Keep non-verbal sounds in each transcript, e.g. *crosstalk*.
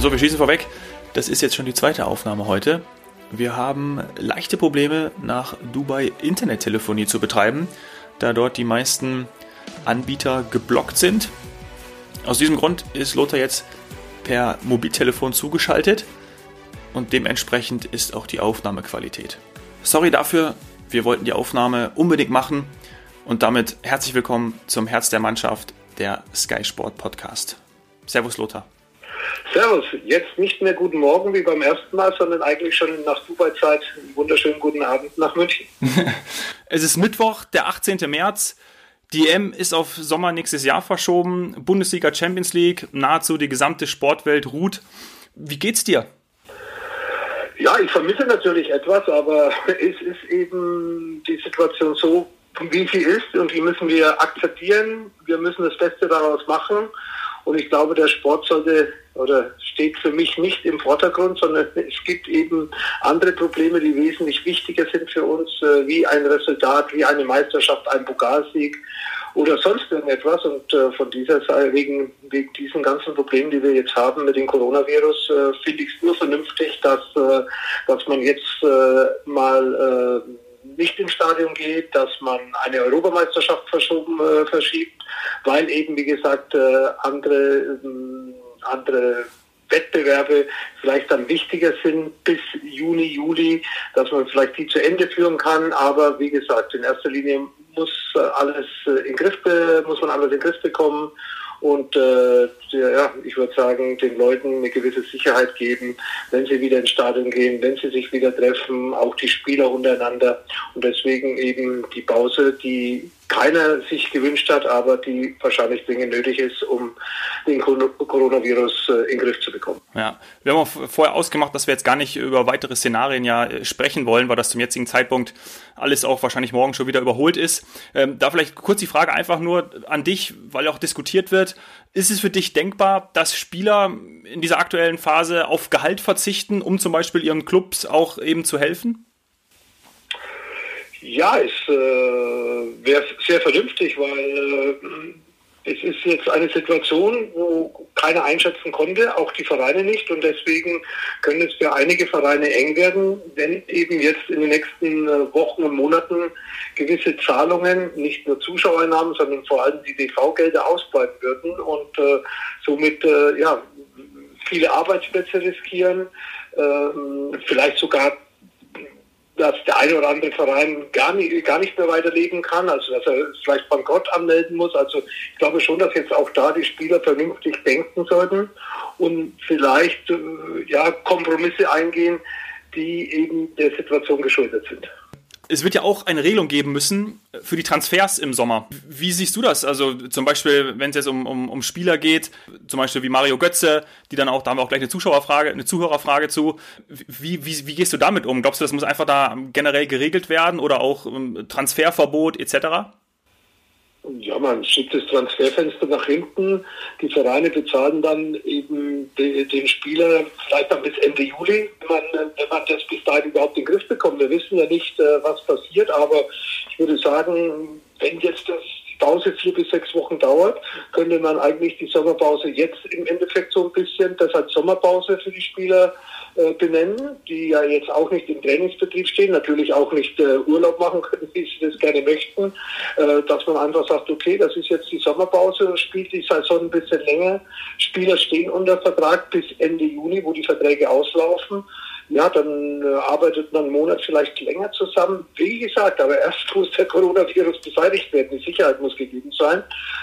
So, wir schießen vorweg. Das ist jetzt schon die zweite Aufnahme heute. Wir haben leichte Probleme, nach Dubai Internettelefonie zu betreiben, da dort die meisten Anbieter geblockt sind. Aus diesem Grund ist Lothar jetzt per Mobiltelefon zugeschaltet und dementsprechend ist auch die Aufnahmequalität. Sorry dafür, wir wollten die Aufnahme unbedingt machen und damit herzlich willkommen zum Herz der Mannschaft, der Sky Sport Podcast. Servus Lothar. Servus, jetzt nicht mehr guten Morgen wie beim ersten Mal, sondern eigentlich schon nach Dubai-Zeit. Wunderschönen guten Abend nach München. *laughs* es ist Mittwoch, der 18. März. Die M ist auf Sommer nächstes Jahr verschoben. Bundesliga Champions League, nahezu die gesamte Sportwelt ruht. Wie geht's dir? Ja, ich vermisse natürlich etwas, aber *laughs* es ist eben die Situation so, wie sie ist und die müssen wir akzeptieren. Wir müssen das Beste daraus machen. Und ich glaube, der Sport sollte oder steht für mich nicht im Vordergrund, sondern es gibt eben andere Probleme, die wesentlich wichtiger sind für uns, äh, wie ein Resultat, wie eine Meisterschaft, ein Pokalsieg oder sonst irgendetwas. Und äh, von dieser Seite, wegen, wegen diesen ganzen Problemen, die wir jetzt haben mit dem Coronavirus, äh, finde ich es nur vernünftig, dass, dass man jetzt mal nicht ins Stadion geht, dass man eine Europameisterschaft verschoben, äh, verschiebt, weil eben, wie gesagt, äh, andere, äh, andere Wettbewerbe vielleicht dann wichtiger sind bis Juni, Juli, dass man vielleicht die zu Ende führen kann. Aber wie gesagt, in erster Linie muss alles in Griff, muss man alles in Griff bekommen und äh, ja, ich würde sagen, den Leuten eine gewisse Sicherheit geben, wenn sie wieder ins Stadion gehen, wenn sie sich wieder treffen, auch die Spieler untereinander. Und deswegen eben die Pause, die keiner sich gewünscht hat, aber die wahrscheinlich dringend nötig ist, um den Coronavirus äh, in den Griff zu bekommen. Ja, wir haben auch vorher ausgemacht, dass wir jetzt gar nicht über weitere Szenarien ja äh, sprechen wollen, weil das zum jetzigen Zeitpunkt alles auch wahrscheinlich morgen schon wieder überholt ist. Ähm, da vielleicht kurz die Frage einfach nur an dich, weil auch diskutiert wird. Ist es für dich denkbar, dass Spieler in dieser aktuellen Phase auf Gehalt verzichten, um zum Beispiel ihren Clubs auch eben zu helfen? Ja, es äh, wäre sehr vernünftig, weil äh, es ist jetzt eine Situation, wo keiner einschätzen konnte, auch die Vereine nicht. Und deswegen können es für einige Vereine eng werden, wenn eben jetzt in den nächsten äh, Wochen und Monaten gewisse Zahlungen, nicht nur Zuschauereinnahmen, sondern vor allem die TV-Gelder ausbleiben würden und äh, somit äh, ja, viele Arbeitsplätze riskieren, ähm, vielleicht sogar dass der eine oder andere Verein gar nicht, gar nicht mehr weiterleben kann, also dass er vielleicht Bankrott anmelden muss. Also ich glaube schon, dass jetzt auch da die Spieler vernünftig denken sollten und vielleicht äh, ja, Kompromisse eingehen, die eben der Situation geschuldet sind es wird ja auch eine Regelung geben müssen für die Transfers im Sommer. Wie siehst du das? Also zum Beispiel, wenn es jetzt um, um, um Spieler geht, zum Beispiel wie Mario Götze, die dann auch, da haben wir auch gleich eine Zuschauerfrage, eine Zuhörerfrage zu. Wie, wie, wie gehst du damit um? Glaubst du, das muss einfach da generell geregelt werden oder auch um, Transferverbot etc.? Ja, man schiebt das Transferfenster nach hinten. Die Vereine bezahlen dann eben den Spieler vielleicht dann bis Ende Juli, wenn man, wenn man das bis dahin überhaupt in den Griff bekommt. Wir wissen ja nicht, äh, was passiert, aber ich würde sagen, wenn jetzt das Pause vier bis sechs Wochen dauert, könnte man eigentlich die Sommerpause jetzt im Endeffekt so ein bisschen, das als Sommerpause für die Spieler äh, benennen, die ja jetzt auch nicht im Trainingsbetrieb stehen, natürlich auch nicht äh, Urlaub machen können, *laughs* wie sie das gerne möchten, äh, dass man einfach sagt, okay, das ist jetzt die Sommerpause, spielt die Saison ein bisschen länger, Spieler stehen unter Vertrag bis Ende Juni, wo die Verträge auslaufen ja, dann äh, arbeitet man einen Monat vielleicht länger zusammen. Wie gesagt, aber erst *laughs* muss der Coronavirus beseitigt werden. Die Sicherheit muss gegeben sein,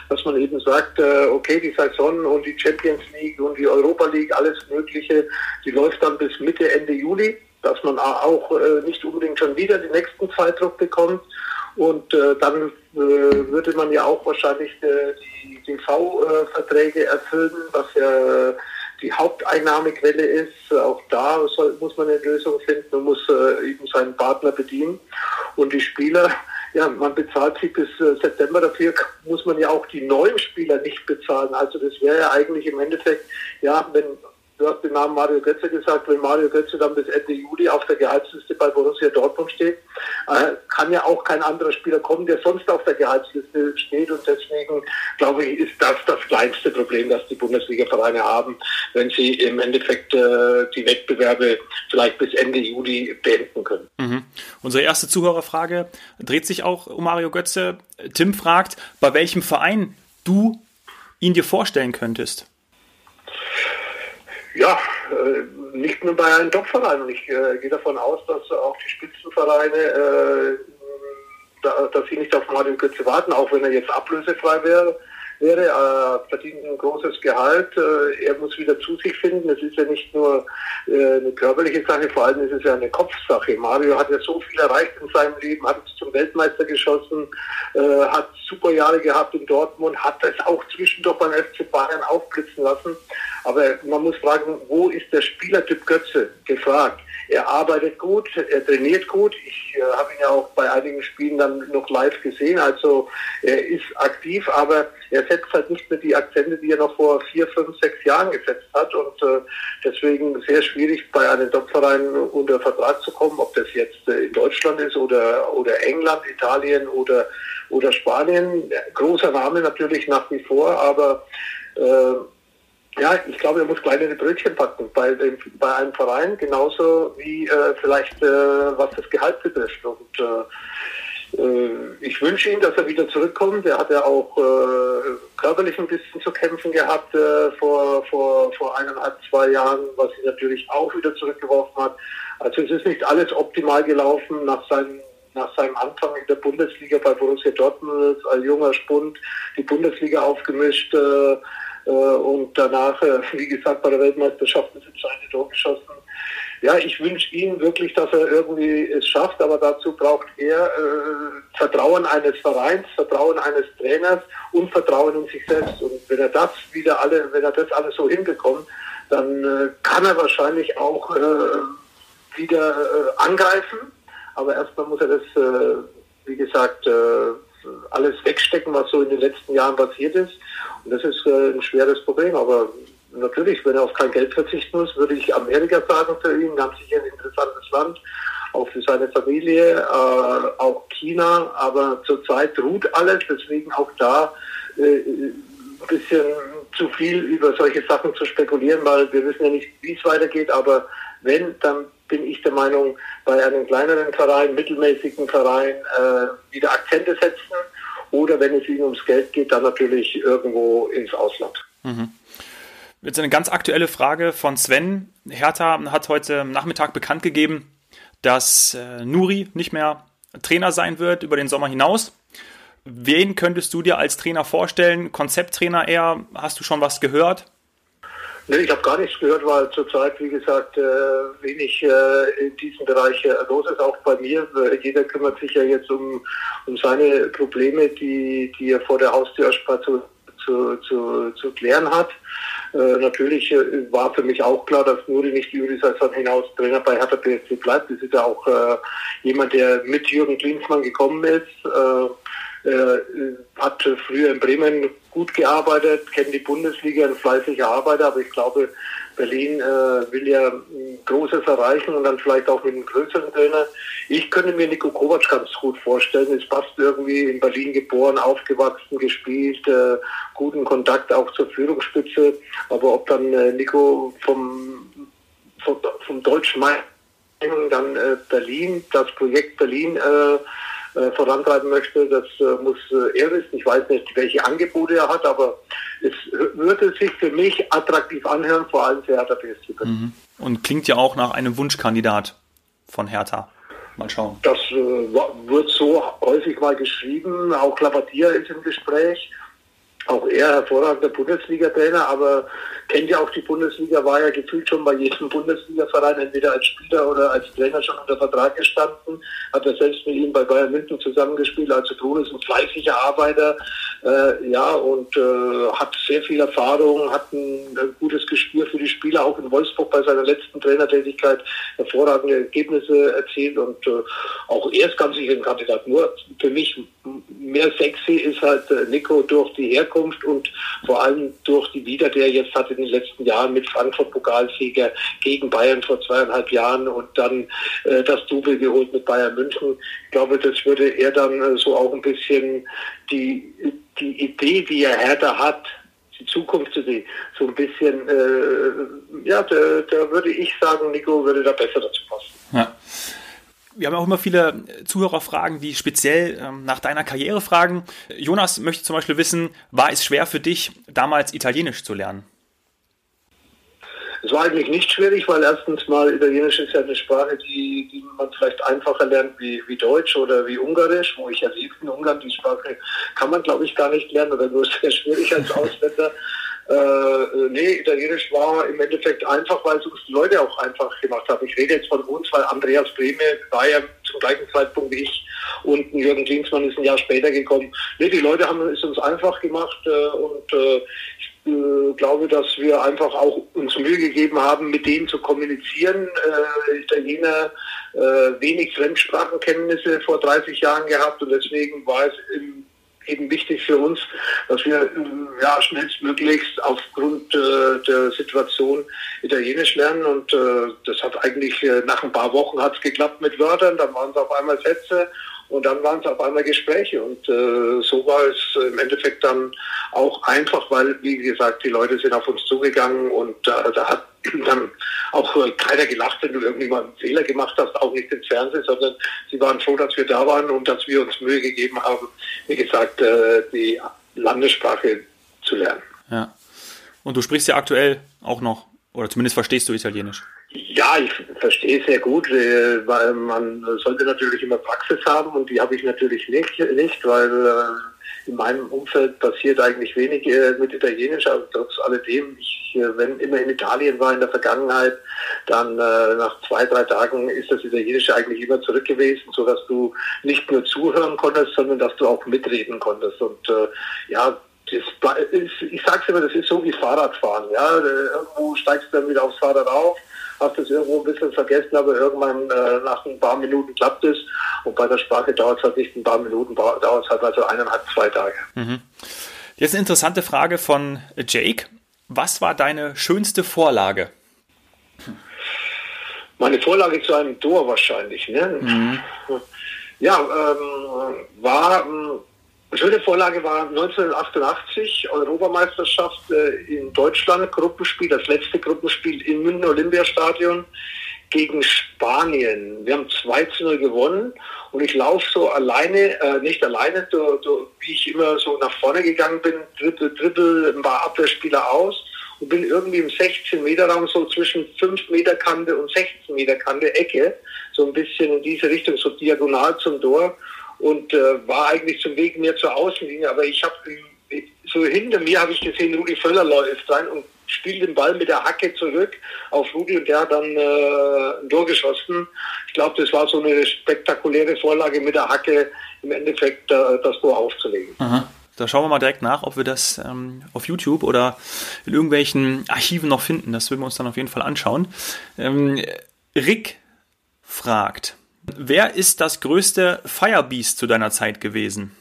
dass man eben sagt, äh, okay, die Saison und die Champions League und die Europa League, alles Mögliche, die läuft dann bis Mitte, Ende Juli, dass man auch äh, nicht unbedingt schon wieder den nächsten Zeitdruck bekommt. Und äh, dann äh, würde man ja auch wahrscheinlich äh, die TV-Verträge erfüllen, was ja die Haupteinnahmequelle ist. Auch da soll, muss man eine Lösung finden und muss äh, eben seinen Partner bedienen. Und die Spieler, ja, man bezahlt sie bis äh, September. Dafür muss man ja auch die neuen Spieler nicht bezahlen. Also das wäre ja eigentlich im Endeffekt, ja, wenn Du hast den Namen Mario Götze gesagt, wenn Mario Götze dann bis Ende Juli auf der Gehaltsliste bei Borussia Dortmund steht, äh, kann ja auch kein anderer Spieler kommen, der sonst auf der Gehaltsliste steht. Und deswegen, glaube ich, ist das das kleinste Problem, das die Bundesliga-Vereine haben, wenn sie im Endeffekt äh, die Wettbewerbe vielleicht bis Ende Juli beenden können. Mhm. Unsere erste Zuhörerfrage dreht sich auch um Mario Götze. Tim fragt, bei welchem Verein du ihn dir vorstellen könntest? Ja, äh, nicht nur bei einem Top-Verein. Und ich äh, gehe davon aus, dass auch die Spitzenvereine, äh, da, dass sie nicht auf Mario Götze warten, auch wenn er jetzt ablösefrei wäre wäre, äh, verdient ein großes Gehalt, äh, er muss wieder zu sich finden. Es ist ja nicht nur äh, eine körperliche Sache, vor allem ist es ja eine Kopfsache. Mario hat ja so viel erreicht in seinem Leben, hat zum Weltmeister geschossen, hat super Jahre gehabt in Dortmund, hat es auch zwischendurch beim FC Bayern aufblitzen lassen. Aber man muss fragen, wo ist der Spielertyp Götze gefragt? Er arbeitet gut, er trainiert gut. Ich äh, habe ihn ja auch bei einigen Spielen dann noch live gesehen. Also er ist aktiv, aber er setzt halt nicht mehr die Akzente, die er noch vor vier, fünf, sechs Jahren gesetzt hat. Und äh, deswegen sehr schwierig, bei einem Topverein unter Vertrag zu kommen, ob das jetzt äh, in Deutschland ist oder, oder England, Italien oder, oder Spanien. Großer Name natürlich nach wie vor, aber äh, ja, ich glaube, er muss kleinere Brötchen packen bei, dem, bei einem Verein, genauso wie äh, vielleicht äh, was das Gehalt betrifft. Und äh, äh, ich wünsche ihm, dass er wieder zurückkommt. Er hat ja auch äh, körperlich ein bisschen zu kämpfen gehabt äh, vor, vor, vor eineinhalb, zwei Jahren, was ihn natürlich auch wieder zurückgeworfen hat. Also es ist nicht alles optimal gelaufen nach seinem nach seinem Anfang in der Bundesliga bei Borussia Dortmund als junger Spund die Bundesliga aufgemischt. Äh, und danach, äh, *laughs* wie gesagt, bei der Weltmeisterschaft das entscheidende Tor geschossen. Ja, ich wünsche ihm wirklich, dass er irgendwie es schafft, aber dazu braucht er äh, Vertrauen eines Vereins, Vertrauen eines Trainers und Vertrauen in sich selbst. Und wenn er das wieder alle, wenn er das alles so hinbekommt, dann äh, kann er wahrscheinlich auch äh, wieder äh, angreifen. Aber erstmal muss er das, wie gesagt, alles wegstecken, was so in den letzten Jahren passiert ist. Und das ist äh, ein schweres Problem. Aber natürlich, wenn er auf kein Geld verzichten muss, würde ich Amerika sagen für ihn. Ganz sicher ein interessantes Land, auch für seine Familie, äh, auch China. Aber zurzeit ruht alles, deswegen auch da äh, ein bisschen zu viel über solche Sachen zu spekulieren, weil wir wissen ja nicht, wie es weitergeht. Aber wenn, dann bin ich der Meinung, bei einem kleineren Verein, mittelmäßigen Verein äh, wieder Akzente setzen oder wenn es ihnen ums Geld geht, dann natürlich irgendwo ins Ausland. Mhm. Jetzt eine ganz aktuelle Frage von Sven. Hertha hat heute Nachmittag bekannt gegeben, dass äh, Nuri nicht mehr Trainer sein wird über den Sommer hinaus. Wen könntest du dir als Trainer vorstellen? Konzepttrainer eher? Hast du schon was gehört? Nee, ich habe gar nichts gehört, weil zurzeit, wie gesagt, äh, wenig äh, in diesem Bereich äh, los ist, auch bei mir. Jeder kümmert sich ja jetzt um, um seine Probleme, die, die er vor der Haustür erstmal zu, zu, zu, zu klären hat. Natürlich war für mich auch klar, dass Nuri nicht die Saison hinaus Trainer bei Hertha BSC bleibt. Das ist ja auch jemand, der mit Jürgen Klinsmann gekommen ist. Äh, hat früher in Bremen gut gearbeitet, kennt die Bundesliga, ein fleißiger Arbeiter, aber ich glaube, Berlin äh, will ja Großes erreichen und dann vielleicht auch mit einem größeren Trainer. Ich könnte mir Nico Kovac ganz gut vorstellen. Es passt irgendwie in Berlin geboren, aufgewachsen, gespielt, äh, guten Kontakt auch zur Führungsspitze. Aber ob dann äh, Nico vom, vom, vom deutschen Meister dann äh, Berlin, das Projekt Berlin äh, äh, vorantreiben möchte. Das äh, muss äh, er wissen. Ich weiß nicht, welche Angebote er hat, aber es würde sich für mich attraktiv anhören, vor allem für Hertha BSC. Mhm. Und klingt ja auch nach einem Wunschkandidat von Hertha. Mal schauen. Das äh, wird so häufig mal geschrieben. Auch Klabadia ist im Gespräch. Auch er hervorragender Bundesliga-Trainer, aber kennt ja auch die Bundesliga, war ja gefühlt schon bei jedem Bundesliga-Verein entweder als Spieler oder als Trainer schon unter Vertrag gestanden, hat er selbst mit ihm bei Bayern München zusammengespielt, also Brun ist ein fleißiger Arbeiter, äh, ja, und äh, hat sehr viel Erfahrung, hat ein, ein, gutes Gespür für die Spieler, auch in Wolfsburg bei seiner letzten Trainertätigkeit hervorragende Ergebnisse erzielt und äh, auch er ist ganz sicher ein Kandidat. Nur für mich mehr sexy ist halt äh, Nico durch die Herkunft und vor allem durch die Wieder, der jetzt hat in den letzten Jahren mit Frankfurt Pokalsieger gegen Bayern vor zweieinhalb Jahren und dann äh, das Double geholt mit Bayern München. Ich glaube, das würde er dann äh, so auch ein bisschen die, die Idee, die er Hertha hat, die Zukunftsidee, so ein bisschen, äh, ja, da, da würde ich sagen, Nico würde da besser dazu passen. Ja wir haben auch immer viele Zuhörerfragen, die speziell ähm, nach deiner Karriere fragen. Jonas möchte zum Beispiel wissen, war es schwer für dich, damals Italienisch zu lernen? Es war eigentlich nicht schwierig, weil erstens mal Italienisch ist ja eine Sprache, die, die man vielleicht einfacher lernt wie, wie Deutsch oder wie Ungarisch, wo ich ja lebe in Ungarn. Die Sprache kann man, glaube ich, gar nicht lernen oder nur *laughs* sehr schwierig als Ausländer. Äh, nee, Italienisch war im Endeffekt einfach, weil es uns die Leute auch einfach gemacht haben. Ich rede jetzt von uns, weil Andreas Brehme war ja zum gleichen Zeitpunkt wie ich und Jürgen Klinsmann ist ein Jahr später gekommen. Nee, die Leute haben es uns einfach gemacht äh, und äh, ich äh, glaube, dass wir einfach auch uns Mühe gegeben haben, mit denen zu kommunizieren. Äh, Italiener äh, wenig Fremdsprachenkenntnisse vor 30 Jahren gehabt und deswegen war es im eben wichtig für uns, dass wir äh, ja, schnellstmöglichst aufgrund äh, der Situation Italienisch lernen. Und äh, das hat eigentlich äh, nach ein paar Wochen hat es geklappt mit Wörtern, dann waren es auf einmal Sätze und dann waren es auf einmal Gespräche und äh, so war es im Endeffekt dann auch einfach, weil, wie gesagt, die Leute sind auf uns zugegangen und äh, da hat *clears throat* dann auch äh, keiner gelacht, wenn du irgendwie mal einen Fehler gemacht hast, auch nicht ins Fernsehen, sondern sie waren froh, dass wir da waren und dass wir uns Mühe gegeben haben, wie gesagt, äh, die Landessprache zu lernen. Ja. Und du sprichst ja aktuell auch noch, oder zumindest verstehst du Italienisch. Ja, ich verstehe sehr gut, äh, weil man sollte natürlich immer Praxis haben und die habe ich natürlich nicht, nicht weil äh, in meinem Umfeld passiert eigentlich wenig äh, mit Italienisch, aber trotz alledem, ich, wenn immer in Italien war in der Vergangenheit, dann nach zwei, drei Tagen ist das Italienische eigentlich immer zurück gewesen, sodass du nicht nur zuhören konntest, sondern dass du auch mitreden konntest. Und ja, das ich sag's immer, das ist so wie Fahrradfahren. Ja, irgendwo steigst du dann wieder aufs Fahrrad auf, hast es irgendwo ein bisschen vergessen, aber irgendwann äh, nach ein paar Minuten klappt es. Und bei der Sprache dauert es halt nicht ein paar Minuten, dauert es halt also eineinhalb, zwei Tage. Mhm. Jetzt eine interessante Frage von Jake. Was war deine schönste Vorlage? Meine Vorlage zu einem Tor wahrscheinlich. Ne? Mhm. Ja, ähm, war ähm, Schöne Vorlage war 1988 Europameisterschaft äh, in Deutschland, Gruppenspiel, das letzte Gruppenspiel im München Olympiastadion gegen Spanien. Wir haben 2 zu 0 gewonnen und ich laufe so alleine, äh, nicht alleine, so, so, wie ich immer so nach vorne gegangen bin, dribbel, dribbel ein paar Abwehrspieler aus und bin irgendwie im 16 Meter Raum so zwischen 5 Meter Kante und 16 Meter Kante Ecke, so ein bisschen in diese Richtung, so diagonal zum Tor und äh, war eigentlich zum Weg mehr zur Außenlinie, aber ich habe so hinter mir habe ich gesehen, Rudi Völler läuft rein und spielt den Ball mit der Hacke zurück auf Rudi und der hat dann äh, ein Tor geschossen. Ich glaube, das war so eine spektakuläre Vorlage mit der Hacke im Endeffekt äh, das Tor aufzulegen. Aha. Da schauen wir mal direkt nach, ob wir das ähm, auf YouTube oder in irgendwelchen Archiven noch finden. Das würden wir uns dann auf jeden Fall anschauen. Ähm, Rick fragt, Wer ist das größte Firebeast zu deiner Zeit gewesen?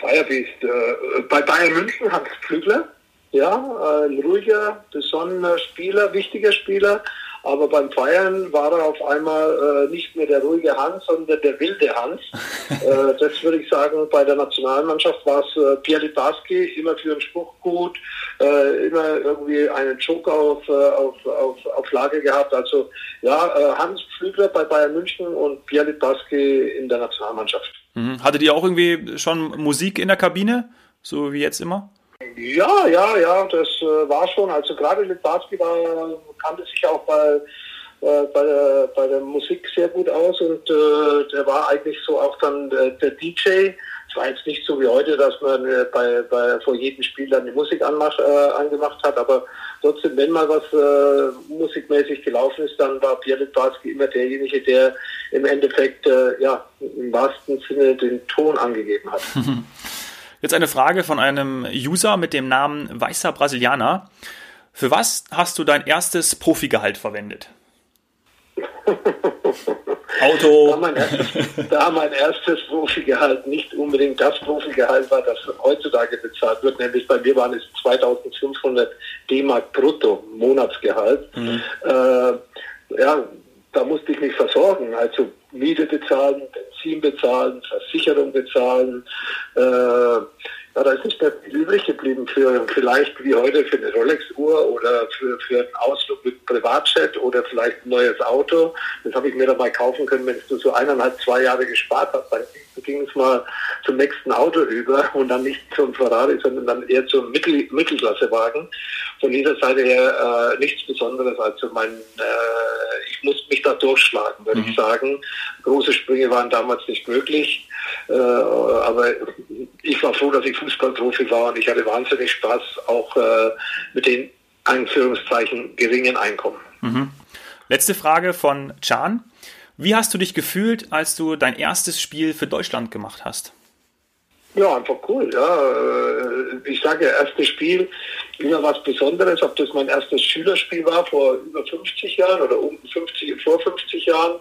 Firebeast, äh, bei Bayern München Hans Flügler, ja, ein ruhiger, besonnener Spieler, wichtiger Spieler, aber beim Feiern war er auf einmal äh, nicht mehr der ruhige Hans, sondern der wilde Hans. *laughs* äh, das würde ich sagen, bei der Nationalmannschaft war es äh, Pierre Libarski, immer für einen Spruch gut, äh, immer irgendwie einen Joker auf, äh, auf, auf, auf Lage gehabt. Also ja, äh, Hans Flügler bei Bayern München und Pierre Libarski in der Nationalmannschaft. Mhm. Hattet ihr auch irgendwie schon Musik in der Kabine, so wie jetzt immer? Ja, ja, ja, das äh, war schon. Also gerade Litbarski war, kannte sich auch bei, äh, bei, der, bei der Musik sehr gut aus und äh, der war eigentlich so auch dann der, der DJ. Es war jetzt nicht so wie heute, dass man äh, bei, bei, vor jedem Spiel dann die Musik anmach, äh, angemacht hat, aber trotzdem, wenn mal was äh, musikmäßig gelaufen ist, dann war Pierre Litbarski immer derjenige, der im Endeffekt äh, ja, im wahrsten Sinne den Ton angegeben hat. *laughs* Jetzt eine Frage von einem User mit dem Namen Weißer Brasilianer. Für was hast du dein erstes Profigehalt verwendet? *laughs* Auto. Da mein, erstes, da mein erstes Profigehalt nicht unbedingt das Profigehalt war, das heutzutage bezahlt wird, nämlich bei mir waren es 2500 D-Mark brutto Monatsgehalt. Mhm. Äh, ja, da musste ich mich versorgen, also Miete bezahlen, Benzin bezahlen, Versicherung bezahlen, äh, ja, da ist nicht mehr viel übrig geblieben für vielleicht wie heute für eine Rolex-Uhr oder für, für einen Ausflug mit Privatjet oder vielleicht ein neues Auto. Das habe ich mir dabei kaufen können, wenn du so eineinhalb, zwei Jahre gespart hast. Dann ging es mal zum nächsten Auto über und dann nicht zum Ferrari, sondern dann eher zum Mittel, Mittelklassewagen. Von dieser Seite her äh, nichts Besonderes. Also mein, äh, ich muss mich da durchschlagen, würde mhm. ich sagen. Große Sprünge waren damals nicht möglich. Äh, aber ich war froh, dass ich Fußballprofi war und ich hatte wahnsinnig Spaß, auch äh, mit den Anführungszeichen geringen Einkommen. Mhm. Letzte Frage von Chan. Wie hast du dich gefühlt, als du dein erstes Spiel für Deutschland gemacht hast? Ja, einfach cool. Ja, äh, ich sage, erstes Spiel immer was Besonderes. Ob das mein erstes Schülerspiel war vor über 50 Jahren oder um 50, vor 50 Jahren,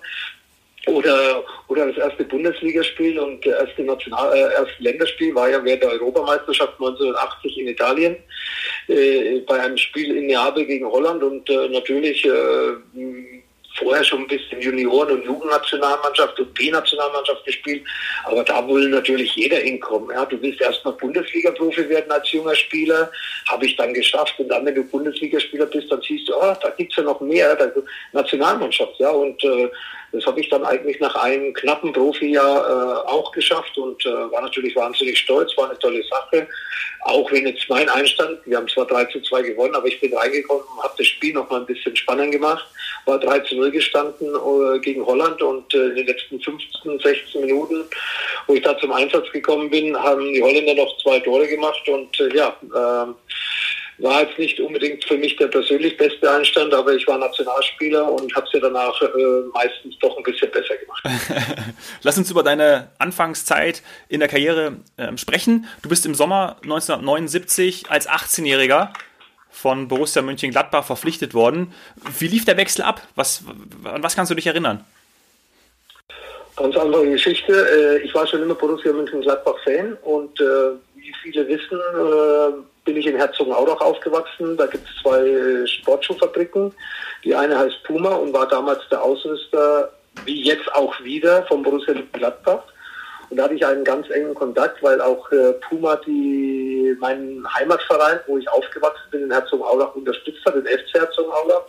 oder, oder das erste Bundesligaspiel und das erste, National, äh, erste Länderspiel war ja während der Europameisterschaft 1980 in Italien äh, bei einem Spiel in Neapel gegen Holland und äh, natürlich äh, vorher schon ein bisschen Junioren- und Jugendnationalmannschaft und B-Nationalmannschaft gespielt, aber da will natürlich jeder hinkommen. Ja, du willst erstmal Bundesliga-Profi werden als junger Spieler, habe ich dann geschafft. Und dann, wenn du Bundesligaspieler bist, dann siehst du, oh, da gibt's ja noch mehr, also Nationalmannschaft, ja, und äh, das habe ich dann eigentlich nach einem knappen Profijahr äh, auch geschafft und äh, war natürlich wahnsinnig stolz, war eine tolle Sache. Auch wenn jetzt mein Einstand, wir haben zwar 3 zu 2 gewonnen, aber ich bin reingekommen, habe das Spiel noch mal ein bisschen spannend gemacht, war 3 zu 0 gestanden äh, gegen Holland und äh, in den letzten 15, 16 Minuten, wo ich da zum Einsatz gekommen bin, haben die Holländer noch zwei Tore gemacht und äh, ja, äh, war jetzt nicht unbedingt für mich der persönlich beste Einstand, aber ich war Nationalspieler und habe es ja danach äh, meistens doch ein bisschen besser gemacht. *laughs* Lass uns über deine Anfangszeit in der Karriere äh, sprechen. Du bist im Sommer 1979 als 18-Jähriger von Borussia Mönchengladbach verpflichtet worden. Wie lief der Wechsel ab? Was, an was kannst du dich erinnern? Ganz andere Geschichte. Äh, ich war schon immer Borussia Mönchengladbach-Fan und äh, wie viele wissen, äh, bin ich in Herzogenaurach aufgewachsen. Da gibt es zwei Sportschuhfabriken. Die eine heißt Puma und war damals der Ausrüster, wie jetzt auch wieder, vom Borussia Gladbach. Und da hatte ich einen ganz engen Kontakt, weil auch äh, Puma die, meinen Heimatverein, wo ich aufgewachsen bin, in Herzogenaurach unterstützt hat, den FC Herzogenaurach.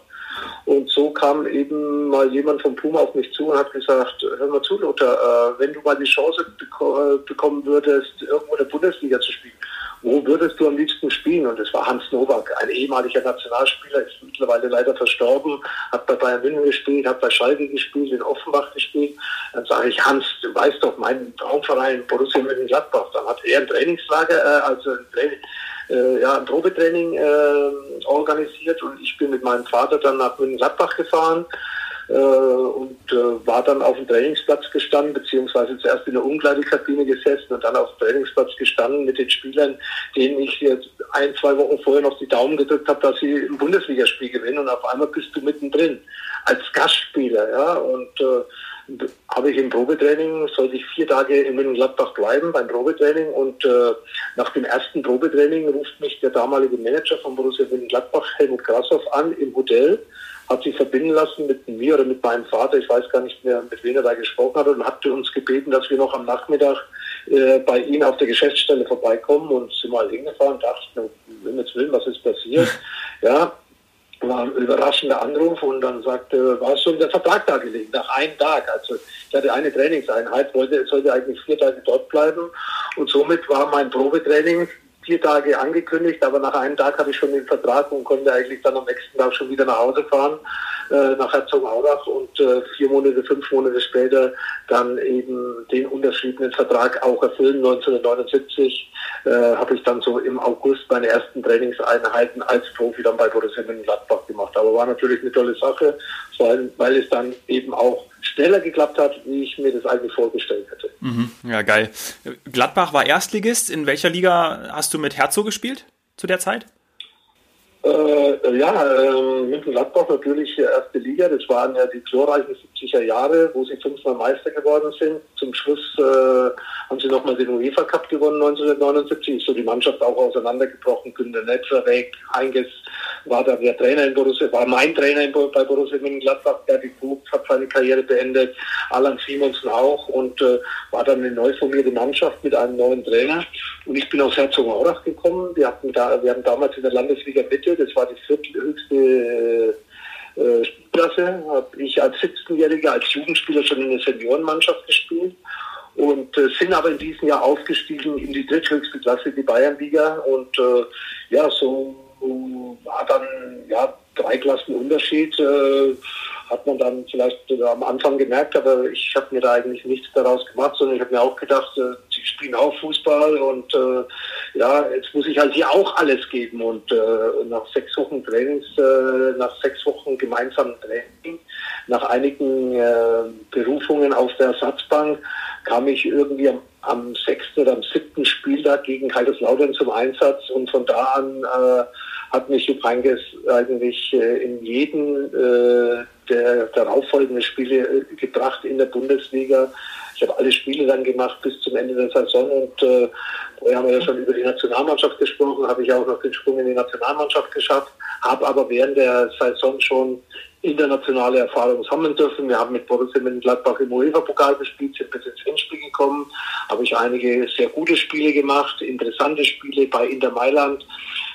Und so kam eben mal jemand von Puma auf mich zu und hat gesagt, hör mal zu, Lothar, äh, wenn du mal die Chance beko äh, bekommen würdest, irgendwo in der Bundesliga zu spielen, wo würdest du am liebsten spielen? Und es war Hans Nowak, ein ehemaliger Nationalspieler, ist mittlerweile leider verstorben, hat bei Bayern München gespielt, hat bei Schalke gespielt, in Offenbach gespielt. Dann sage ich, Hans, du weißt doch, mein Traumverein Borussia Mönchengladbach. Dann hat er ein Trainingslager, äh, also ein, Training, äh, ja, ein Probetraining äh, organisiert und ich bin mit meinem Vater dann nach Mönchengladbach gefahren äh, und äh, war dann auf dem Trainingsplatz gestanden, beziehungsweise zuerst in der Umkleidekabine gesessen und dann auf dem Trainingsplatz gestanden mit den Spielern, denen ich jetzt ein, zwei Wochen vorher noch die Daumen gedrückt habe, dass sie ein Bundesligaspiel gewinnen und auf einmal bist du mittendrin als Gastspieler, ja, und äh, habe ich im Probetraining, sollte ich vier Tage in Mönchengladbach bleiben beim Probetraining und äh, nach dem ersten Probetraining ruft mich der damalige Manager von Borussia Mönchengladbach, Helmut Grashoff, an im Hotel hat sich verbinden lassen mit mir oder mit meinem Vater, ich weiß gar nicht mehr, mit wem er da gesprochen hat, und hat uns gebeten, dass wir noch am Nachmittag äh, bei ihm auf der Geschäftsstelle vorbeikommen und sind mal hingefahren und dachten, um jetzt Willen, was ist passiert? *laughs* Ja, war ein überraschender Anruf und dann sagte, war schon der Vertrag da gelegen, nach einem Tag. Also ich hatte eine Trainingseinheit, wollte, sollte eigentlich vier Tage dort bleiben und somit war mein Probetraining vier Tage angekündigt, aber nach einem Tag hatte ich schon den Vertrag und konnte eigentlich dann am nächsten Tag schon wieder nach Hause fahren, äh, nach Herzogenaurach und äh, vier Monate, fünf Monate später dann eben den unterschriebenen Vertrag auch erfüllen. 1979 äh, habe ich dann so im August meine ersten Trainingseinheiten als Profi dann bei Borussia Mönchengladbach gemacht. Aber war natürlich eine tolle Sache, vor allem weil es dann eben auch schneller geklappt hat, wie ich mir das eigentlich vorgestellt hätte. Mhm, ja, geil. Gladbach war Erstligist. In welcher Liga hast du mit Herzog gespielt zu der Zeit? Äh, ja, äh, München-Gladbach natürlich erste Liga. Das waren ja die glorreichen 70er Jahre, wo sie fünfmal Meister geworden sind. Zum Schluss äh, haben sie nochmal den UEFA Cup gewonnen 1979. Ist so die Mannschaft auch auseinandergebrochen. Günter Netzer weg, Heinges war da der Trainer in Borussia, war mein Trainer in, bei Borussia Mönchengladbach. Berti Vogt hat seine Karriere beendet, Alan Simonsen auch und äh, war dann eine neu formierte Mannschaft mit einem neuen Trainer. Und ich bin aus Herzogenaurach gekommen. Wir hatten da, wir haben damals in der Landesliga Mitte, das war die vierthöchste äh, Spielklasse, habe ich als 17-Jähriger, als Jugendspieler schon in der Seniorenmannschaft gespielt und äh, sind aber in diesem Jahr aufgestiegen in die dritthöchste Klasse, die Bayernliga. Und äh, ja, so war dann ja drei Klassen Unterschied. Äh, hat man dann vielleicht am Anfang gemerkt, aber ich habe mir da eigentlich nichts daraus gemacht, sondern ich habe mir auch gedacht, äh, sie spielen auch Fußball und äh, ja, jetzt muss ich halt hier auch alles geben und äh, nach sechs Wochen Trainings, äh, nach sechs Wochen gemeinsamen Training, nach einigen äh, Berufungen auf der Ersatzbank kam ich irgendwie am, am sechsten oder am siebten Spieltag gegen Kaiserslautern zum Einsatz und von da an äh, hat mich Jupp Heynckes eigentlich äh, in jedem äh, der darauffolgenden Spiele äh, gebracht in der Bundesliga. Ich habe alle Spiele dann gemacht bis zum Ende der Saison und äh, vorher haben wir ja schon über die Nationalmannschaft gesprochen, habe ich auch noch den Sprung in die Nationalmannschaft geschafft, habe aber während der Saison schon internationale Erfahrung sammeln dürfen. Wir haben mit Borussia Mönchengladbach im UEFA-Pokal gespielt, sind bis ins Endspiel gekommen, habe ich einige sehr gute Spiele gemacht, interessante Spiele bei Inter Mailand.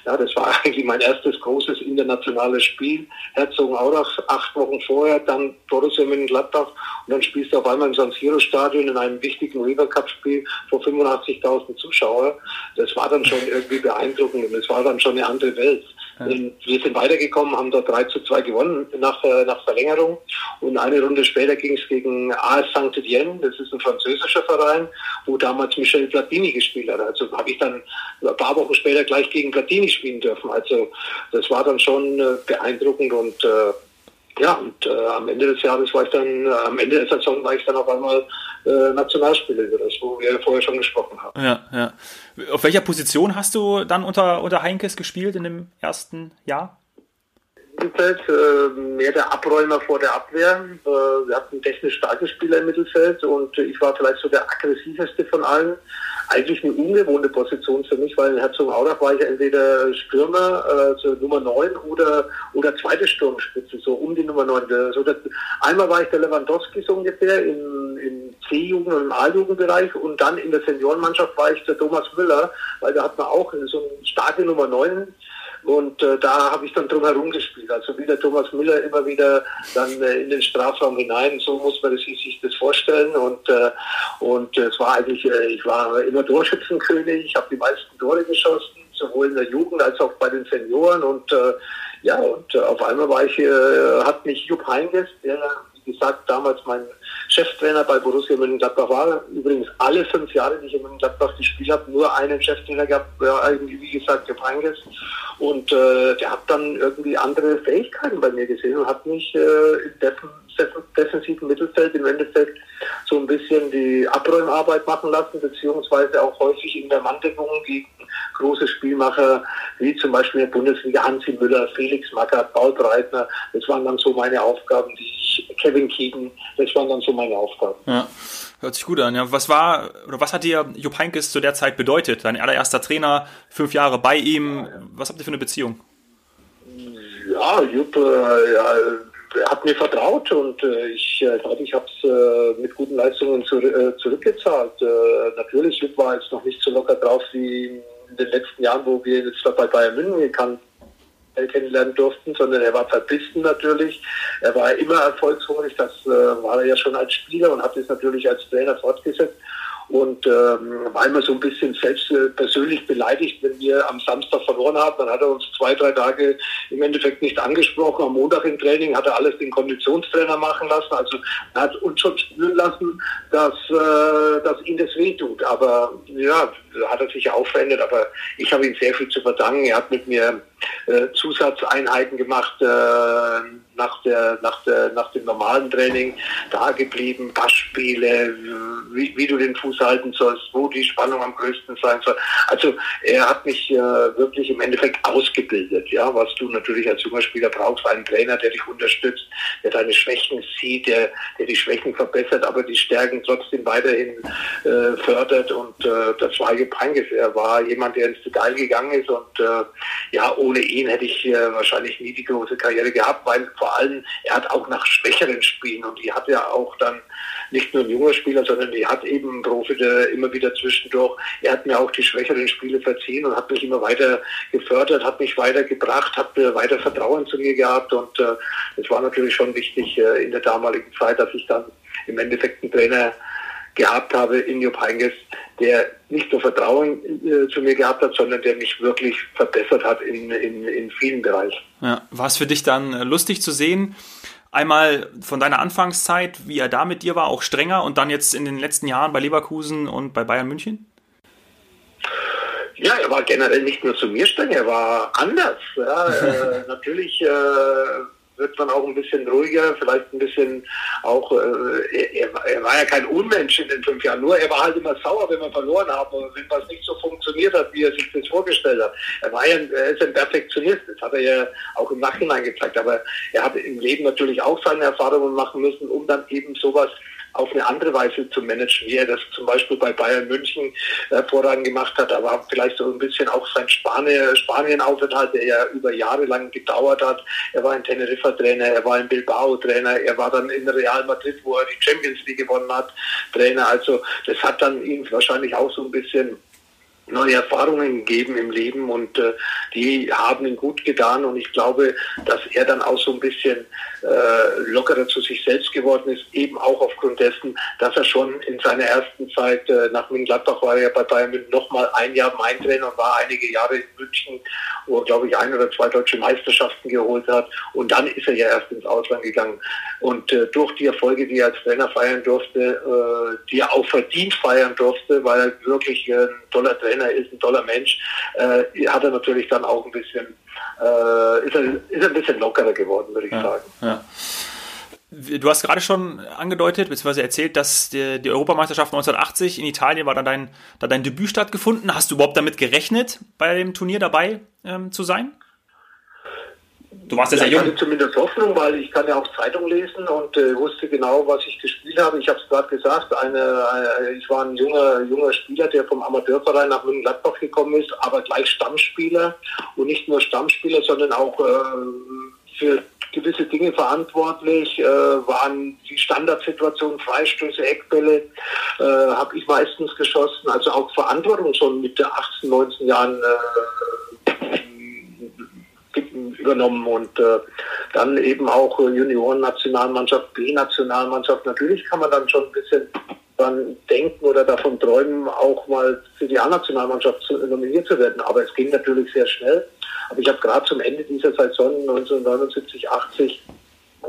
Ja, das war *laughs* eigentlich mein erstes großes internationales Spiel. Herzogenaurach acht Wochen vorher, dann Borussia Mönchengladbach und dann spielst du auf einmal im San Siro Stadion in einem wichtigen River Cup Spiel vor 85.000 Zuschauer. Das war dann schon irgendwie beeindruckend und es war dann schon eine andere Welt. Ja. Wir sind weitergekommen, haben da 3 zu 2 gewonnen nach, nach Verlängerung. Und eine Runde später ging es gegen AS Saint-Étienne, das ist ein französischer Verein, wo damals Michel Platini gespielt hat. Also habe ich dann ein paar Wochen später gleich gegen Platini spielen dürfen. Also das war dann schon äh, beeindruckend und äh, ja, und äh, am Ende des Jahres war ich dann, äh, am Ende der Saison war ich dann auf einmal äh, Nationalspieler, über das, wo wir vorher schon gesprochen haben. Ja, ja. Auf welcher Position hast du dann unter, unter Heinkes gespielt in dem ersten Jahr? Mittelfeld, äh, mehr der Abräumer vor der Abwehr. Äh, wir hatten technisch starke Spieler im Mittelfeld und ich war vielleicht so der aggressiveste von allen eigentlich eine ungewohnte Position für mich, weil in Herzogenaurach war ich entweder Stürmer, also Nummer 9 oder, oder zweite Sturmspitze, so um die Nummer 9. So das, einmal war ich der Lewandowski so ungefähr im, im C-Jugend- und im A-Jugendbereich und dann in der Seniorenmannschaft war ich der Thomas Müller, weil da hat man auch so eine starke Nummer 9 und äh, da habe ich dann drum herum gespielt. Also wie der Thomas Müller immer wieder dann äh, in den Strafraum hinein. So muss man sich, sich das vorstellen. Und, äh, und es war eigentlich, äh, ich war immer Torschützenkönig. Ich habe die meisten Tore geschossen, sowohl in der Jugend als auch bei den Senioren. Und äh, ja, und äh, auf einmal war ich, hat mich Jupp Heynckes, der gesagt damals mein Cheftrainer bei Borussia Mönchengladbach war. Übrigens alle fünf Jahre, die ich in Mönchengladbach gespielt habe, nur einen Cheftrainer gehabt, ja, wie gesagt, Jupp Heynckes. Und äh, der hat dann irgendwie andere Fähigkeiten bei mir gesehen und hat mich äh, im defensiven Mittelfeld im Endeffekt so ein bisschen die Abräumarbeit machen lassen, beziehungsweise auch häufig in der Manndeckung gegen große Spielmacher, wie zum Beispiel in der Bundesliga Hansi Müller, Felix Magath, Paul Breitner. Das waren dann so meine Aufgaben, die ich, Kevin Keegan, das waren dann so meine Aufgaben. Ja. Hört sich gut an. Ja, was war oder was hat dir Jupp Heynckes zu der Zeit bedeutet? Dein allererster Trainer, fünf Jahre bei ihm. Was habt ihr für eine Beziehung? Ja, Jupp äh, ja, hat mir vertraut und äh, ich äh, glaube, ich habe es äh, mit guten Leistungen zu, äh, zurückgezahlt. Äh, natürlich, Jupp war jetzt noch nicht so locker drauf wie in den letzten Jahren, wo wir jetzt bei Bayern München gekannt kennenlernen durften, sondern er war verbissen natürlich. Er war immer erfolgshungrig, das äh, war er ja schon als Spieler und hat es natürlich als Trainer fortgesetzt und ähm, war immer so ein bisschen selbst äh, persönlich beleidigt, wenn wir am Samstag verloren haben. Dann hat er uns zwei, drei Tage im Endeffekt nicht angesprochen. Am Montag im Training hat er alles den Konditionstrainer machen lassen. Also er hat uns schon spüren lassen, dass, äh, dass ihm das wehtut. Aber ja, hat er sich auch verändert. Aber ich habe ihm sehr viel zu verdanken. Er hat mit mir äh, Zusatzeinheiten gemacht äh, nach, der, nach, der, nach dem normalen Training, da geblieben, Passspiele, wie, wie du den Fuß halten sollst, wo die Spannung am größten sein soll. Also er hat mich äh, wirklich im Endeffekt ausgebildet, ja, was du natürlich als junger Spieler brauchst, einen Trainer, der dich unterstützt, der deine Schwächen sieht, der, der die Schwächen verbessert, aber die Stärken trotzdem weiterhin äh, fördert und äh, das war Heynckes. Er war jemand, der ins Detail gegangen ist und äh, ja, ohne ihn hätte ich äh, wahrscheinlich nie die große Karriere gehabt, weil vor allem er hat auch nach schwächeren Spielen und die hat ja auch dann nicht nur ein junger Spieler, sondern die hat eben Profi immer wieder zwischendurch. Er hat mir auch die schwächeren Spiele verziehen und hat mich immer weiter gefördert, hat mich weitergebracht, hat weiter Vertrauen zu mir gehabt und äh, es war natürlich schon wichtig äh, in der damaligen Zeit, dass ich dann im Endeffekt einen Trainer gehabt habe in Jupp Heynckes, der nicht nur Vertrauen äh, zu mir gehabt hat, sondern der mich wirklich verbessert hat in, in, in vielen Bereichen. Ja, war es für dich dann äh, lustig zu sehen? Einmal von deiner Anfangszeit, wie er da mit dir war, auch strenger und dann jetzt in den letzten Jahren bei Leverkusen und bei Bayern München? Ja, er war generell nicht nur zu mir streng, er war anders. Ja, äh, *laughs* natürlich äh, wird man auch ein bisschen ruhiger, vielleicht ein bisschen auch, äh, er, er, war ja kein Unmensch in den fünf Jahren, nur er war halt immer sauer, wenn wir verloren haben, wenn was nicht so funktioniert hat, wie er sich das vorgestellt hat. Er war ja ein, er ist ein Perfektionist, das hat er ja auch im Nachhinein gezeigt, aber er hat im Leben natürlich auch seine Erfahrungen machen müssen, um dann eben sowas auf eine andere Weise zu managen, wie er das zum Beispiel bei Bayern München hervorragend gemacht hat, aber vielleicht so ein bisschen auch sein Spanien, Spanien-Aufenthalt, der ja über Jahre lang gedauert hat. Er war ein Teneriffa-Trainer, er war ein Bilbao-Trainer, er war dann in Real Madrid, wo er die Champions League gewonnen hat, Trainer. Also das hat dann ihn wahrscheinlich auch so ein bisschen neue Erfahrungen gegeben im Leben und äh, die haben ihm gut getan und ich glaube, dass er dann auch so ein bisschen äh, lockerer zu sich selbst geworden ist, eben auch aufgrund dessen, dass er schon in seiner ersten Zeit äh, nach München-Gladbach war er ja bei Bayern München nochmal ein Jahr mein Trainer und war einige Jahre in München, wo er glaube ich ein oder zwei deutsche Meisterschaften geholt hat und dann ist er ja erst ins Ausland gegangen und äh, durch die Erfolge, die er als Trainer feiern durfte, äh, die er auch verdient feiern durfte, weil er wirklich ein toller Trainer ist, ein toller Mensch, äh, hat er natürlich dann auch ein bisschen, äh, ist, er, ist er ein bisschen lockerer geworden, würde ich ja, sagen. Ja. Du hast gerade schon angedeutet, beziehungsweise erzählt, dass die, die, Europameisterschaft 1980 in Italien war dann dein, da dein Debüt stattgefunden. Hast du überhaupt damit gerechnet, bei dem Turnier dabei ähm, zu sein? Du warst ja, sehr jung. Ich hatte zumindest Hoffnung, weil ich kann ja auch Zeitung lesen und äh, wusste genau, was ich gespielt habe. Ich habe es gerade gesagt, eine, eine, ich war ein junger, junger Spieler, der vom Amateurverein nach München-Gladbach gekommen ist, aber gleich Stammspieler und nicht nur Stammspieler, sondern auch äh, für gewisse Dinge verantwortlich, äh, waren die Standardsituationen, Freistöße, Eckbälle, äh, habe ich meistens geschossen, also auch Verantwortung schon mit der 18, 19 Jahren äh, übernommen und äh, dann eben auch Junioren-Nationalmannschaft, B-Nationalmannschaft. Natürlich kann man dann schon ein bisschen dran denken oder davon träumen, auch mal für die A-Nationalmannschaft nominiert zu werden. Aber es ging natürlich sehr schnell. Aber ich habe gerade zum Ende dieser Saison 1979, 80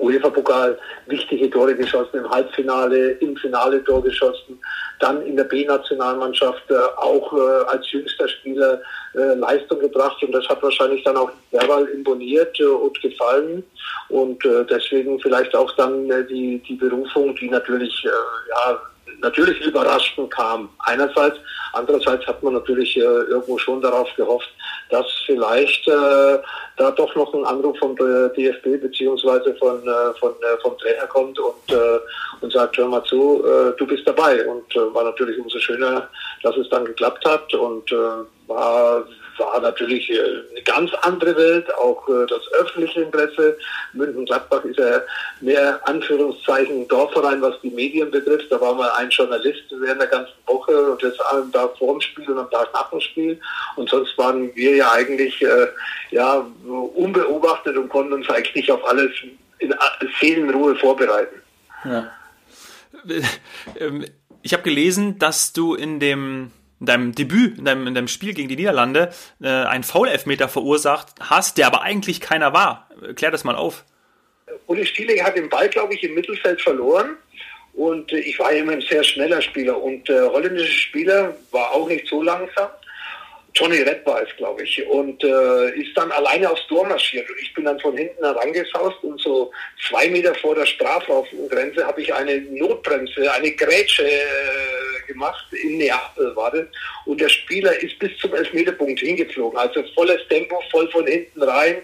UEFA-Pokal wichtige Tore geschossen, im Halbfinale, im Finale Tor geschossen, dann in der B-Nationalmannschaft äh, auch äh, als jüngster Spieler äh, Leistung gebracht und das hat wahrscheinlich dann auch verbal imponiert äh, und gefallen und äh, deswegen vielleicht auch dann äh, die, die Berufung, die natürlich ja, natürlich überraschend kam. Einerseits, andererseits hat man natürlich äh, irgendwo schon darauf gehofft, dass vielleicht äh, da doch noch ein Anruf vom DFB beziehungsweise von, äh, von äh, vom Trainer kommt und äh, und sagt, hör mal zu, du bist dabei und war natürlich umso schöner, dass es dann geklappt hat und war war natürlich äh, eine ganz andere Welt, auch äh, das öffentliche Interesse. München-Gladbach ist ja mehr Anführungszeichen Dorfverein, was die Medien betrifft. Da war mal ein Journalist während der ganzen Woche und das am Tag vor dem Spiel und am Tag nach dem Spiel. Und sonst waren wir ja eigentlich äh, ja, unbeobachtet und konnten uns eigentlich auf alles in Seelenruhe vorbereiten. Ja. *laughs* Ähm, ich habe gelesen, dass du in dem in deinem Debüt, in deinem, in deinem Spiel gegen die Niederlande, äh, einen Foul-Elfmeter verursacht hast, der aber eigentlich keiner war. Klär das mal auf. Uli Stieling hat den Ball, glaube ich, im Mittelfeld verloren. Und äh, ich war immer ein sehr schneller Spieler. Und der äh, holländische Spieler war auch nicht so langsam. Johnny Red war es, glaube ich, und äh, ist dann alleine aufs Tor marschiert. Und ich bin dann von hinten herangesaust und so zwei Meter vor der Strafraumgrenze habe ich eine Notbremse, eine Grätsche äh, gemacht, in Neapel war das. Und der Spieler ist bis zum Elfmeterpunkt hingeflogen. Also volles Tempo, voll von hinten rein.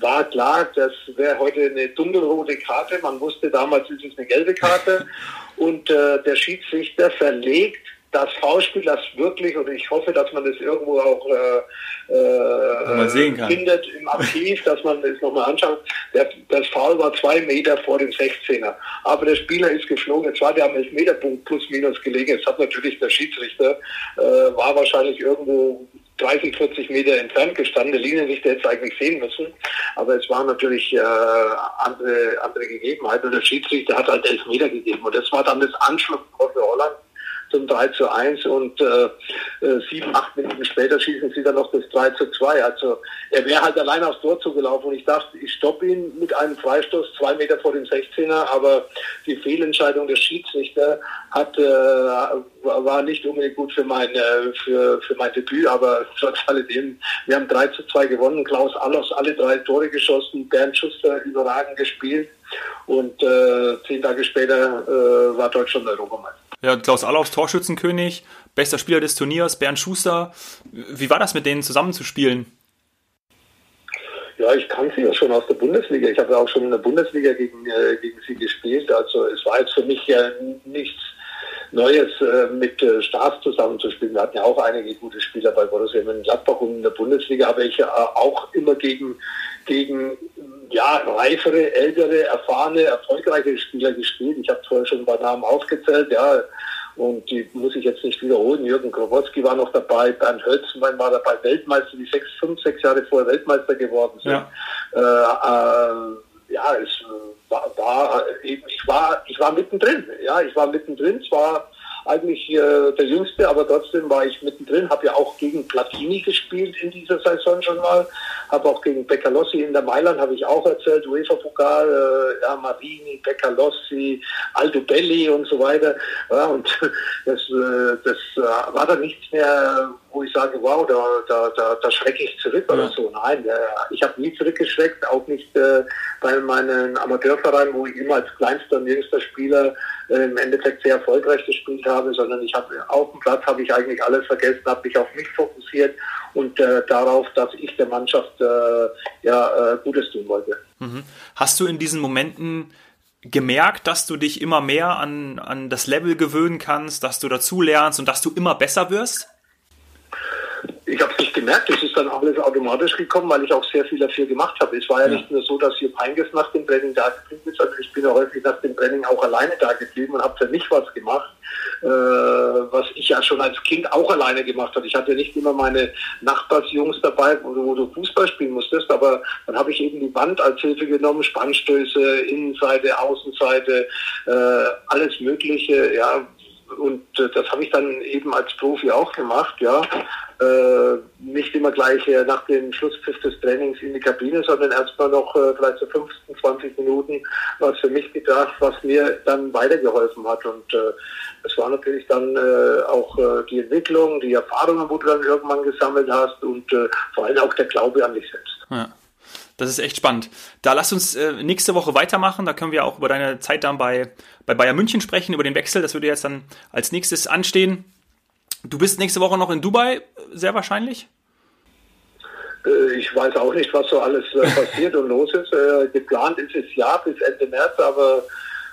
War klar, das wäre heute eine dunkelrote Karte. Man wusste damals, ist es eine gelbe Karte. *laughs* Und äh, der Schiedsrichter verlegt das Foulspiel, das wirklich, und ich hoffe, dass man das irgendwo auch äh, äh, findet im Archiv, dass man es nochmal anschaut. Der, das Foul war zwei Meter vor dem 16er. Aber der Spieler ist geflogen. Jetzt war der am Elfmeterpunkt plus minus gelegen. Jetzt hat natürlich der Schiedsrichter, äh, war wahrscheinlich irgendwo 30, 40 Meter entfernt gestanden. Der Linienrichter hätte es eigentlich sehen müssen. Aber es waren natürlich äh, andere, andere Gegebenheiten. Und der Schiedsrichter hat halt elf Meter gegeben. Und das war dann das Anschlusstor für Holland zum 3 zu 1 und äh, äh, sieben, acht Minuten später schießen sie dann noch das 3 zu 2. Also er wäre halt allein aufs Tor zugelaufen und ich dachte, ich stoppe ihn mit einem Freistoß zwei Meter vor dem 16er, aber die Fehlentscheidung des Schiedsrichter hat, äh, war nicht unbedingt gut für mein, äh, für, für mein Debüt, aber *laughs* trotz alledem, wir haben 3 zu 2 gewonnen, Klaus Allers alle drei Tore geschossen, Bernd Schuster überragend gespielt und äh, zehn Tage später äh, war Deutschland Europameister. Ja, Klaus Allaufs Torschützenkönig, bester Spieler des Turniers, Bernd Schuster. Wie war das mit denen zusammenzuspielen? Ja, ich kannte sie ja schon aus der Bundesliga. Ich habe ja auch schon in der Bundesliga gegen, äh, gegen sie gespielt. Also es war jetzt für mich ja nichts Neues, äh, mit äh, Stars zusammenzuspielen. Wir hatten ja auch einige gute Spieler bei Borussia Mönchengladbach und in der Bundesliga habe ich ja auch immer gegen, gegen ja, reifere, ältere, erfahrene, erfolgreiche Spieler gespielt. Ich habe vorher schon ein paar Namen aufgezählt, ja, und die muss ich jetzt nicht wiederholen. Jürgen Krowotzki war noch dabei, Bernd Hölzmann war dabei, Weltmeister, die sechs, fünf, sechs Jahre vorher Weltmeister geworden sind. Ja, äh, äh, ja es war, war ich war, ich war mittendrin. Ja, ich war mittendrin. Zwar eigentlich äh, der Jüngste, aber trotzdem war ich mittendrin, habe ja auch gegen Platini gespielt in dieser Saison schon mal, habe auch gegen Beccalossi in der Mailand, habe ich auch erzählt, UEFA-Pokal, äh, ja, Marini, Beccalossi, Aldo Belli und so weiter. Ja, und *laughs* das, äh, das äh, war dann nichts mehr, wo ich sage, wow, da, da, da, da schrecke ich zurück ja. oder so. Nein, äh, ich habe nie zurückgeschreckt, auch nicht äh, bei meinen Amateurvereinen, wo ich immer als kleinster und jüngster Spieler äh, im Endeffekt sehr erfolgreich gespielt habe, sondern ich habe auf dem Platz habe ich eigentlich alles vergessen, habe mich auf mich fokussiert und äh, darauf, dass ich der Mannschaft ja Gutes tun wollte. Mhm. Hast du in diesen Momenten gemerkt, dass du dich immer mehr an, an das Level gewöhnen kannst, dass du dazu lernst und dass du immer besser wirst? Ich habe es nicht gemerkt, es ist dann alles automatisch gekommen, weil ich auch sehr viel dafür gemacht habe. Es war ja, ja. nicht nur so, dass Jupp Heynckes nach dem Training da geblieben ist, sondern ich bin ja häufig nach dem Training auch alleine da geblieben und habe für mich was gemacht, äh, was ich ja schon als Kind auch alleine gemacht habe. Ich hatte nicht immer meine Nachbarsjungs dabei, wo du, wo du Fußball spielen musstest, aber dann habe ich eben die Wand als Hilfe genommen, Spannstöße, Innenseite, Außenseite, äh, alles Mögliche, ja, und äh, das habe ich dann eben als Profi auch gemacht, ja. Äh, nicht immer gleich äh, nach dem Schlusspfiff des Trainings in die Kabine, sondern erstmal noch äh, vielleicht so 15, 20 Minuten was für mich gedacht, was mir dann weitergeholfen hat. Und äh, es war natürlich dann äh, auch äh, die Entwicklung, die Erfahrungen, wo du dann irgendwann gesammelt hast und äh, vor allem auch der Glaube an dich selbst. Ja. Das ist echt spannend. Da lass uns äh, nächste Woche weitermachen. Da können wir auch über deine Zeit dann bei, bei Bayern München sprechen, über den Wechsel. Das würde jetzt dann als nächstes anstehen. Du bist nächste Woche noch in Dubai, sehr wahrscheinlich? Äh, ich weiß auch nicht, was so alles äh, passiert und los ist. Äh, geplant ist es ja bis Ende März, aber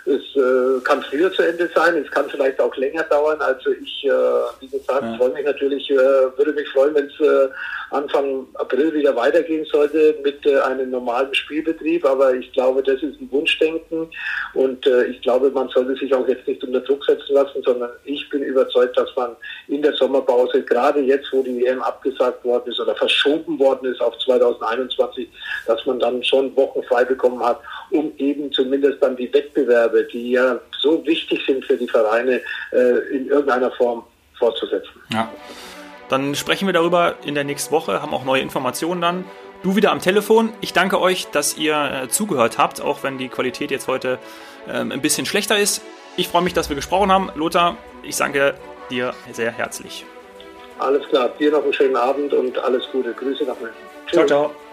es äh, kann früher zu Ende sein, es kann vielleicht auch länger dauern. Also ich, äh, wie gesagt, ja. freue mich natürlich, äh, würde mich freuen, wenn es äh, Anfang April wieder weitergehen sollte mit äh, einem normalen Spielbetrieb. Aber ich glaube, das ist ein Wunschdenken und äh, ich glaube, man sollte sich auch jetzt nicht unter Druck setzen lassen, sondern ich bin überzeugt, dass man in der Sommerpause, gerade jetzt, wo die EM abgesagt worden ist oder verschoben worden ist auf 2021, dass man dann schon Wochen frei bekommen hat, um eben zumindest dann die Wettbewerbe Aufgabe, die ja so wichtig sind für die Vereine, äh, in irgendeiner Form fortzusetzen. Ja. Dann sprechen wir darüber in der nächsten Woche, haben auch neue Informationen dann. Du wieder am Telefon. Ich danke euch, dass ihr äh, zugehört habt, auch wenn die Qualität jetzt heute ähm, ein bisschen schlechter ist. Ich freue mich, dass wir gesprochen haben. Lothar, ich danke dir sehr herzlich. Alles klar. Dir noch einen schönen Abend und alles Gute. Grüße nach München. Ciao, ciao.